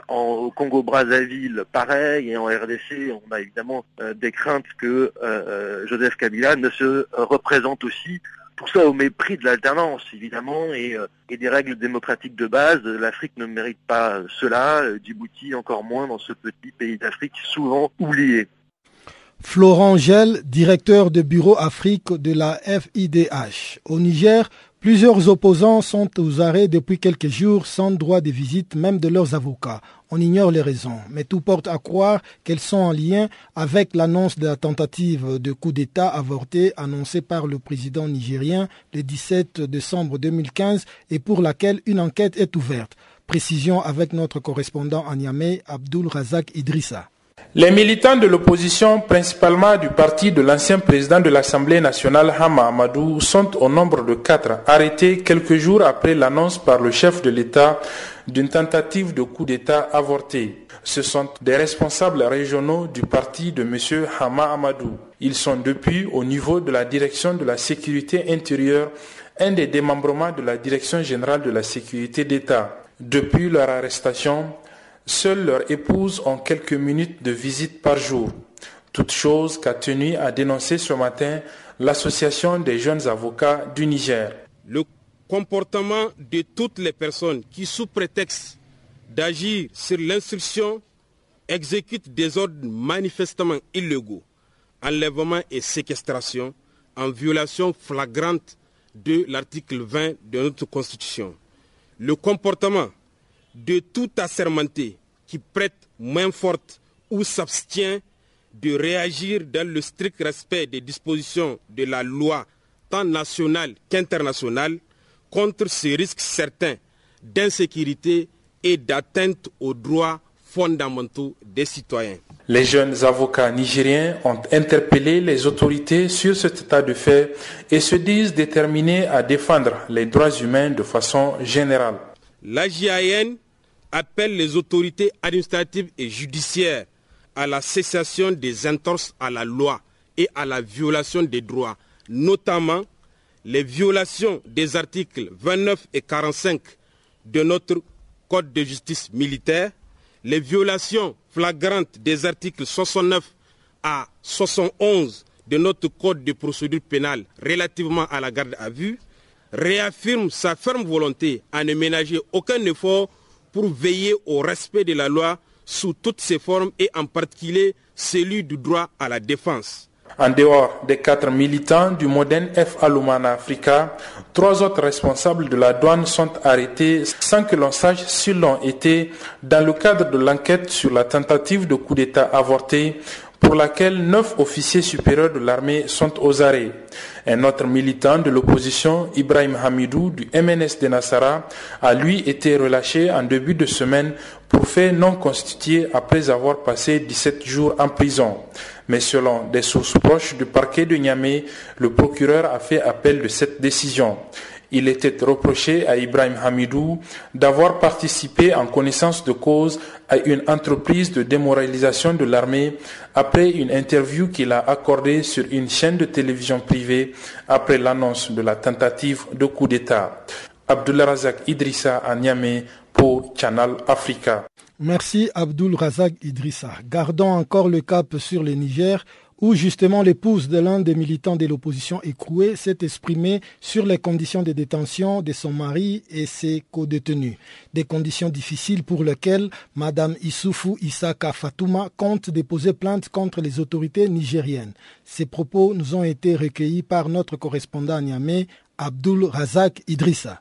au Congo-Brazzaville, pareil, et en RDC, on a évidemment euh, des craintes que euh, Joseph Kabila ne se représente aussi. Tout ça au mépris de l'alternance, évidemment, et, des règles démocratiques de base. L'Afrique ne mérite pas cela, Djibouti encore moins dans ce petit pays d'Afrique souvent oublié. Florent Gel, directeur de bureau Afrique de la FIDH. Au Niger, Plusieurs opposants sont aux arrêts depuis quelques jours sans droit de visite même de leurs avocats. On ignore les raisons, mais tout porte à croire qu'elles sont en lien avec l'annonce de la tentative de coup d'État avorté annoncée par le président nigérien le 17 décembre 2015 et pour laquelle une enquête est ouverte. Précision avec notre correspondant à Niamey, Abdul Razak Idrissa. Les militants de l'opposition, principalement du parti de l'ancien président de l'Assemblée nationale Hama Amadou, sont au nombre de quatre, arrêtés quelques jours après l'annonce par le chef de l'État d'une tentative de coup d'État avortée. Ce sont des responsables régionaux du parti de M. Hama Amadou. Ils sont depuis au niveau de la direction de la sécurité intérieure un des démembrements de la direction générale de la sécurité d'État. Depuis leur arrestation, Seules leurs épouses ont quelques minutes de visite par jour. Toute chose qu'a tenu à dénoncer ce matin l'Association des jeunes avocats du Niger. Le comportement de toutes les personnes qui, sous prétexte d'agir sur l'instruction, exécutent des ordres manifestement illégaux, enlèvement et séquestration, en violation flagrante de l'article 20 de notre Constitution. Le comportement de tout assermenté qui prête main forte ou s'abstient de réagir dans le strict respect des dispositions de la loi tant nationale qu'internationale contre ces risques certains d'insécurité et d'atteinte aux droits fondamentaux des citoyens. Les jeunes avocats nigériens ont interpellé les autorités sur cet état de fait et se disent déterminés à défendre les droits humains de façon générale. La JAN appelle les autorités administratives et judiciaires à la cessation des entorses à la loi et à la violation des droits, notamment les violations des articles 29 et 45 de notre Code de justice militaire, les violations flagrantes des articles 69 à 71 de notre Code de procédure pénale relativement à la garde à vue, réaffirme sa ferme volonté à ne ménager aucun effort pour veiller au respect de la loi sous toutes ses formes et en particulier celui du droit à la défense. En dehors des quatre militants du Modène F. Alumana Africa, trois autres responsables de la douane sont arrêtés sans que l'on sache s'ils l'ont été dans le cadre de l'enquête sur la tentative de coup d'État avorté pour laquelle neuf officiers supérieurs de l'armée sont aux arrêts. Un autre militant de l'opposition, Ibrahim Hamidou du MNS de Nassara, a lui été relâché en début de semaine pour fait non constitué après avoir passé 17 jours en prison. Mais selon des sources proches du parquet de Niamey, le procureur a fait appel de cette décision. Il était reproché à Ibrahim Hamidou d'avoir participé en connaissance de cause à une entreprise de démoralisation de l'armée après une interview qu'il a accordée sur une chaîne de télévision privée après l'annonce de la tentative de coup d'État. Abdullah Razak Idrissa à Niamey pour Channel Africa. Merci Abdul Razak Idrissa. Gardons encore le cap sur le Niger où justement l'épouse de l'un des militants de l'opposition écrouée s'est exprimée sur les conditions de détention de son mari et ses co-détenus. Des conditions difficiles pour lesquelles Mme Issoufou Isaka Fatouma compte déposer plainte contre les autorités nigériennes. Ces propos nous ont été recueillis par notre correspondant à Niamey, Abdul Razak Idrissa.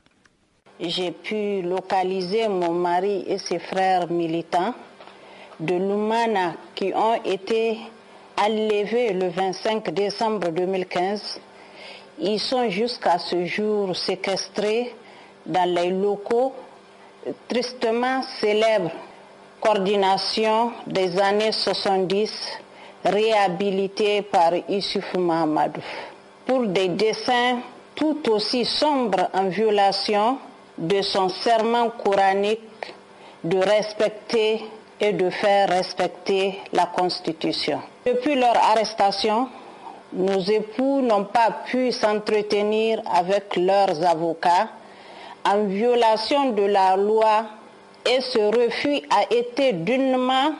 J'ai pu localiser mon mari et ses frères militants de Lumana qui ont été enlevés le 25 décembre 2015. Ils sont jusqu'à ce jour séquestrés dans les locaux tristement célèbres coordination des années 70 réhabilités par Issoufou Mahamadou pour des dessins tout aussi sombres en violation de son serment coranique de respecter et de faire respecter la Constitution. Depuis leur arrestation, nos époux n'ont pas pu s'entretenir avec leurs avocats en violation de la loi et ce refus a été dûnement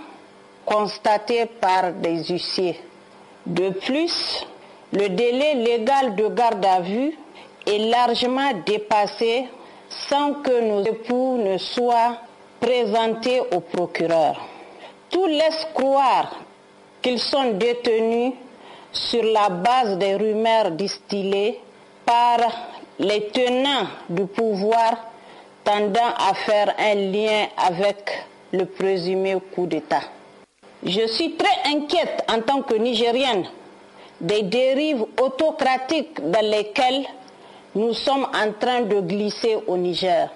constaté par des huissiers. De plus, le délai légal de garde à vue est largement dépassé sans que nos époux ne soient présentés au procureur. Tout laisse croire qu'ils sont détenus sur la base des rumeurs distillées par les tenants du pouvoir tendant à faire un lien avec le présumé coup d'État. Je suis très inquiète en tant que Nigérienne des dérives autocratiques dans lesquelles nous sommes en train de glisser au Niger.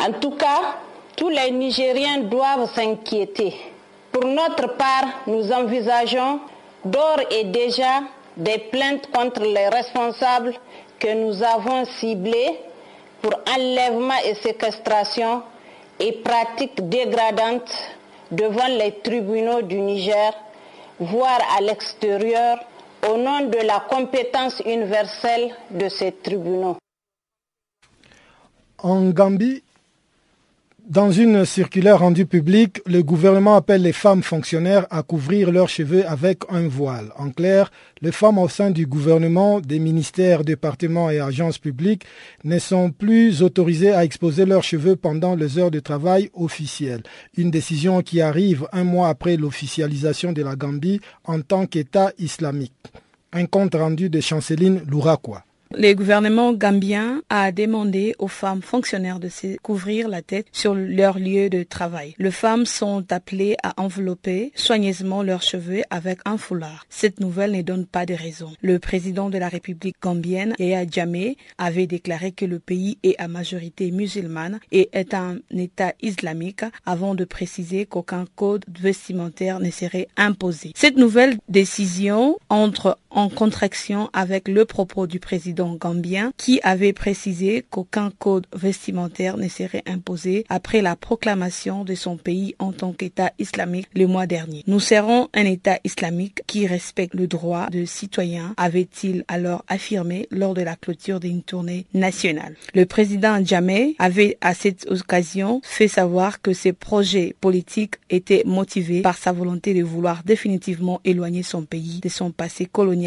En tout cas, tous les Nigériens doivent s'inquiéter. Pour notre part, nous envisageons d'ores et déjà des plaintes contre les responsables que nous avons ciblés pour enlèvement et séquestration et pratiques dégradantes devant les tribunaux du Niger, voire à l'extérieur, au nom de la compétence universelle de ces tribunaux. En Gambie, dans une circulaire rendue publique, le gouvernement appelle les femmes fonctionnaires à couvrir leurs cheveux avec un voile. En clair, les femmes au sein du gouvernement, des ministères, départements et agences publiques ne sont plus autorisées à exposer leurs cheveux pendant les heures de travail officielles. Une décision qui arrive un mois après l'officialisation de la Gambie en tant qu'État islamique. Un compte rendu de Chanceline Louraquois. Le gouvernement gambien a demandé aux femmes fonctionnaires de se couvrir la tête sur leur lieu de travail. Les femmes sont appelées à envelopper soigneusement leurs cheveux avec un foulard. Cette nouvelle ne donne pas de raison. Le président de la République gambienne, Yaya Jammeh, avait déclaré que le pays est à majorité musulmane et est un État islamique avant de préciser qu'aucun code vestimentaire ne serait imposé. Cette nouvelle décision entre en contraction avec le propos du président gambien qui avait précisé qu'aucun code vestimentaire ne serait imposé après la proclamation de son pays en tant qu'État islamique le mois dernier. Nous serons un État islamique qui respecte le droit de citoyens, avait-il alors affirmé lors de la clôture d'une tournée nationale. Le président Jammeh avait à cette occasion fait savoir que ses projets politiques étaient motivés par sa volonté de vouloir définitivement éloigner son pays de son passé colonial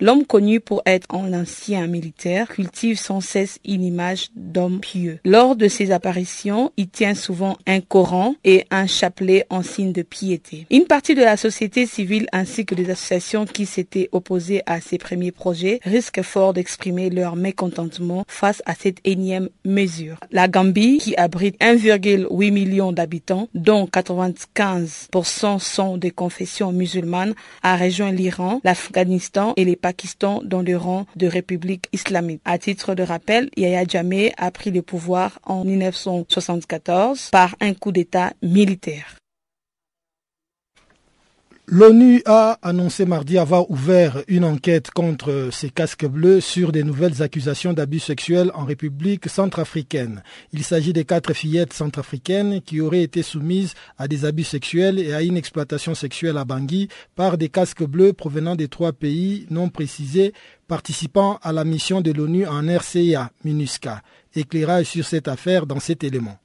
L'homme connu pour être un ancien militaire cultive sans cesse une image d'homme pieux. Lors de ses apparitions, il tient souvent un Coran et un chapelet en signe de piété. Une partie de la société civile ainsi que des associations qui s'étaient opposées à ces premiers projets risquent fort d'exprimer leur mécontentement face à cette énième mesure. La Gambie, qui abrite 1,8 million d'habitants, dont 95% sont des confessions musulmanes, a rejoint l'Iran, l'Afghanistan et les Pakistan dans le rang de République islamique. À titre de rappel, Yahya Jammeh a pris le pouvoir en 1974 par un coup d'État militaire. L'ONU a annoncé mardi avoir ouvert une enquête contre ces casques bleus sur des nouvelles accusations d'abus sexuels en République centrafricaine. Il s'agit des quatre fillettes centrafricaines qui auraient été soumises à des abus sexuels et à une exploitation sexuelle à Bangui par des casques bleus provenant des trois pays non précisés participant à la mission de l'ONU en RCA, MINUSCA. Éclairage sur cette affaire dans cet élément.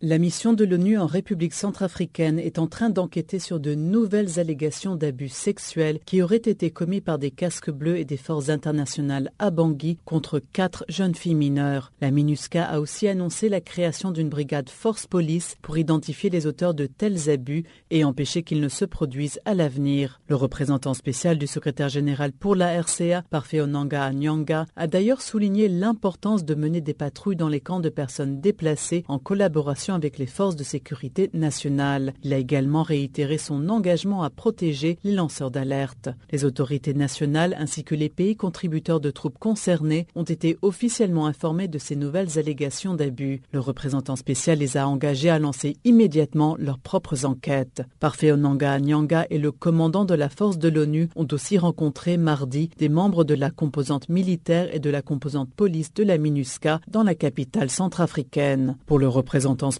La mission de l'ONU en République centrafricaine est en train d'enquêter sur de nouvelles allégations d'abus sexuels qui auraient été commis par des casques bleus et des forces internationales à Bangui contre quatre jeunes filles mineures. La MINUSCA a aussi annoncé la création d'une brigade force police pour identifier les auteurs de tels abus et empêcher qu'ils ne se produisent à l'avenir. Le représentant spécial du secrétaire général pour la RCA, Parfait Onanga Nyanga, a d'ailleurs souligné l'importance de mener des patrouilles dans les camps de personnes déplacées en collaboration avec les forces de sécurité nationales. Il a également réitéré son engagement à protéger les lanceurs d'alerte. Les autorités nationales ainsi que les pays contributeurs de troupes concernées ont été officiellement informés de ces nouvelles allégations d'abus. Le représentant spécial les a engagés à lancer immédiatement leurs propres enquêtes. Parfait Onanga Nyanga et le commandant de la force de l'ONU ont aussi rencontré mardi des membres de la composante militaire et de la composante police de la MINUSCA dans la capitale centrafricaine. Pour le représentant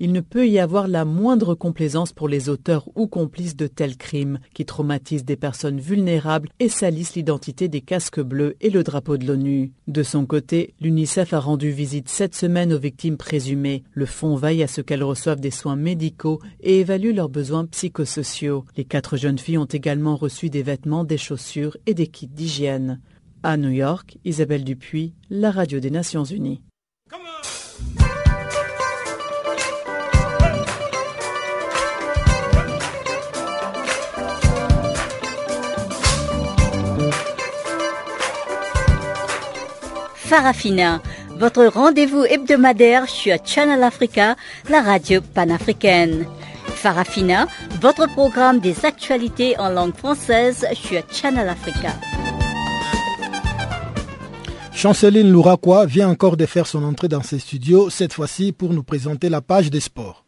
il ne peut y avoir la moindre complaisance pour les auteurs ou complices de tels crimes qui traumatisent des personnes vulnérables et salissent l'identité des casques bleus et le drapeau de l'ONU. De son côté, l'UNICEF a rendu visite cette semaine aux victimes présumées. Le fonds veille à ce qu'elles reçoivent des soins médicaux et évalue leurs besoins psychosociaux. Les quatre jeunes filles ont également reçu des vêtements, des chaussures et des kits d'hygiène. À New York, Isabelle Dupuis, la radio des Nations Unies. Farafina, votre rendez-vous hebdomadaire sur Channel Africa, la radio panafricaine. Farafina, votre programme des actualités en langue française sur Channel Africa. Chanceline Louraquois vient encore de faire son entrée dans ses studios, cette fois-ci pour nous présenter la page des sports.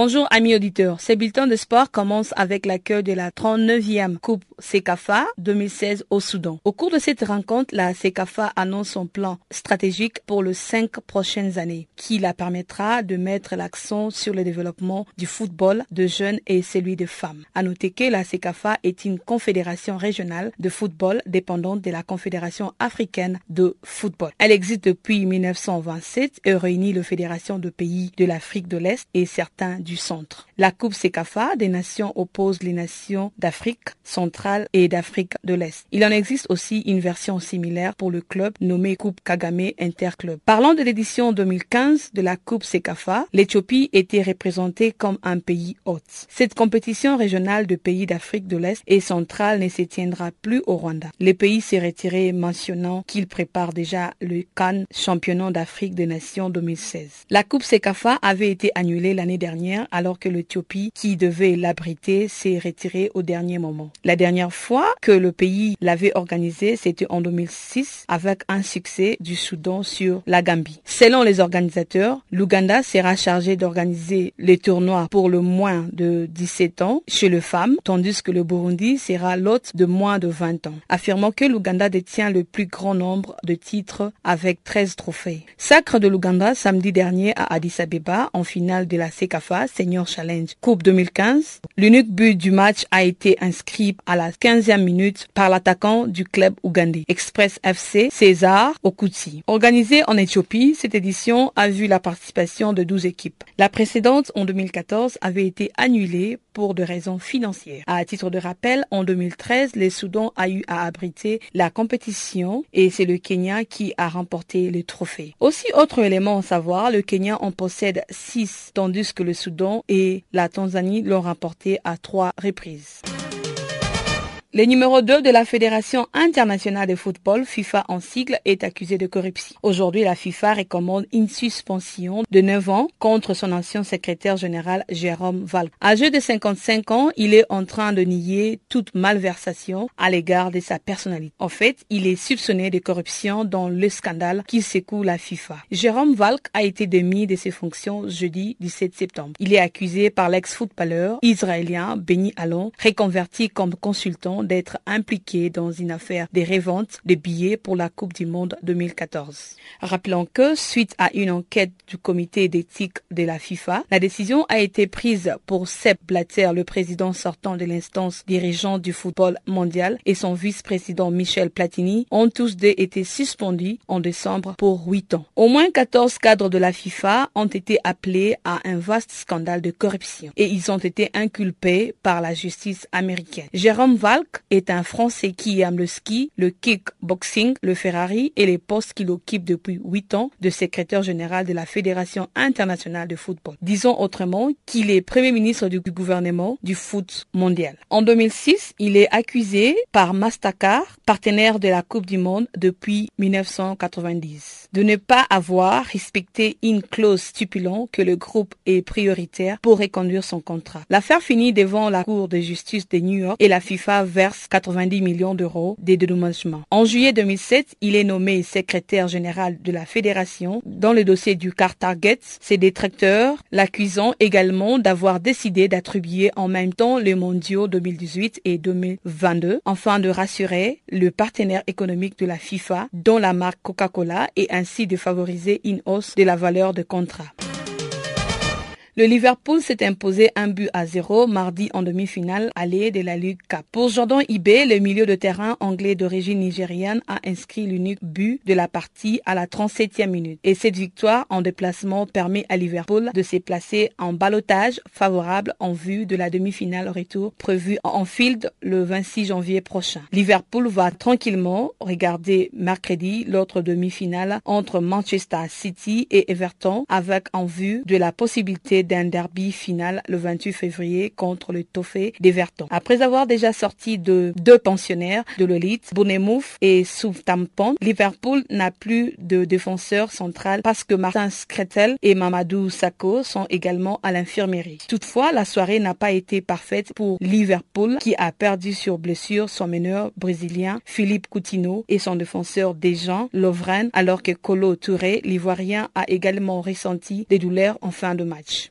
Bonjour amis auditeurs, ce bulletin de sport commence avec l'accueil de la 39e Coupe CECAFA 2016 au Soudan. Au cours de cette rencontre, la CECAFA annonce son plan stratégique pour les cinq prochaines années, qui la permettra de mettre l'accent sur le développement du football de jeunes et celui de femmes. À noter que la CECAFA est une confédération régionale de football dépendante de la Confédération africaine de football. Elle existe depuis 1927 et réunit les fédérations de pays de l'Afrique de l'Est et certains centre. La Coupe CECAFA des nations oppose les nations d'Afrique centrale et d'Afrique de l'Est. Il en existe aussi une version similaire pour le club nommé Coupe Kagame Interclub. Parlant de l'édition 2015 de la Coupe CECAFA, l'Éthiopie était représentée comme un pays hôte. Cette compétition régionale de pays d'Afrique de l'Est et centrale ne se tiendra plus au Rwanda. Le pays s'est retiré mentionnant qu'il prépare déjà le Cannes championnat d'Afrique des nations 2016. La Coupe CECAFA avait été annulée l'année dernière alors que l'Éthiopie, qui devait l'abriter, s'est retirée au dernier moment. La dernière fois que le pays l'avait organisé, c'était en 2006 avec un succès du Soudan sur la Gambie. Selon les organisateurs, l'Ouganda sera chargé d'organiser les tournois pour le moins de 17 ans chez les femmes, tandis que le Burundi sera l'hôte de moins de 20 ans, affirmant que l'Ouganda détient le plus grand nombre de titres avec 13 trophées. Sacre de l'Ouganda samedi dernier à Addis Abeba en finale de la CECAFA Senior Challenge Coupe 2015. L'unique but du match a été inscrit à la 15e minute par l'attaquant du club ougandais, Express FC César Okutsi. Organisée en Éthiopie, cette édition a vu la participation de 12 équipes. La précédente, en 2014, avait été annulée pour des raisons financières. À titre de rappel, en 2013, le Soudan a eu à abriter la compétition et c'est le Kenya qui a remporté le trophée. Aussi, autre élément à savoir, le Kenya en possède 6, tandis que le Soudan et la Tanzanie l'ont remporté à trois reprises. Le numéro 2 de la Fédération internationale de football, FIFA en sigle, est accusé de corruption. Aujourd'hui, la FIFA recommande une suspension de 9 ans contre son ancien secrétaire général Jérôme Val. Âgé de 55 ans, il est en train de nier toute malversation à l'égard de sa personnalité. En fait, il est soupçonné de corruption dans le scandale qui secoue la FIFA. Jérôme Valk a été démis de ses fonctions jeudi 17 septembre. Il est accusé par l'ex-footballeur israélien Benny Allon, reconverti comme consultant d'être impliqué dans une affaire de revente de billets pour la Coupe du Monde 2014. Rappelons que, suite à une enquête du comité d'éthique de la FIFA, la décision a été prise pour Sepp Blatter, le président sortant de l'instance dirigeante du football mondial, et son vice-président Michel Platini ont tous deux été suspendus en décembre pour huit ans. Au moins 14 cadres de la FIFA ont été appelés à un vaste scandale de corruption et ils ont été inculpés par la justice américaine. Jérôme Valk est un Français qui aime le ski, le kickboxing, le Ferrari et les postes qu'il occupe depuis huit ans de secrétaire général de la Fédération internationale de football. Disons autrement qu'il est premier ministre du gouvernement du foot mondial. En 2006, il est accusé par Mastercard, partenaire de la Coupe du Monde depuis 1990, de ne pas avoir respecté une clause stipulant que le groupe est prioritaire pour reconduire son contrat. L'affaire finit devant la Cour de justice de New York et la FIFA verse 90 millions d'euros des dédommagements. En juillet 2007, il est nommé secrétaire général de la fédération. Dans le dossier du car Target, ses détracteurs l'accusant également d'avoir décidé d'attribuer en même temps les mondiaux 2018 et 2022 afin de rassurer le partenaire économique de la FIFA, dont la marque Coca-Cola, et ainsi de favoriser une hausse de la valeur de contrat. Le Liverpool s'est imposé un but à zéro mardi en demi-finale allée de la Ligue Cup. Pour Jordan Ibé, le milieu de terrain anglais d'origine nigériane a inscrit l'unique but de la partie à la 37e minute. Et cette victoire en déplacement permet à Liverpool de se placer en balotage favorable en vue de la demi-finale retour prévue en Field le 26 janvier prochain. Liverpool va tranquillement regarder mercredi l'autre demi-finale entre Manchester City et Everton avec en vue de la possibilité d'un derby final le 28 février contre le Toffee d'Everton. Après avoir déjà sorti de deux pensionnaires de l'élite, Bournemouth et Southampton, Liverpool n'a plus de défenseur central parce que Martin Skretel et Mamadou Sakho sont également à l'infirmerie. Toutefois, la soirée n'a pas été parfaite pour Liverpool qui a perdu sur blessure son meneur brésilien Philippe Coutinho et son défenseur Dejan Lovren alors que Colo Touré, l'ivoirien, a également ressenti des douleurs en fin de match.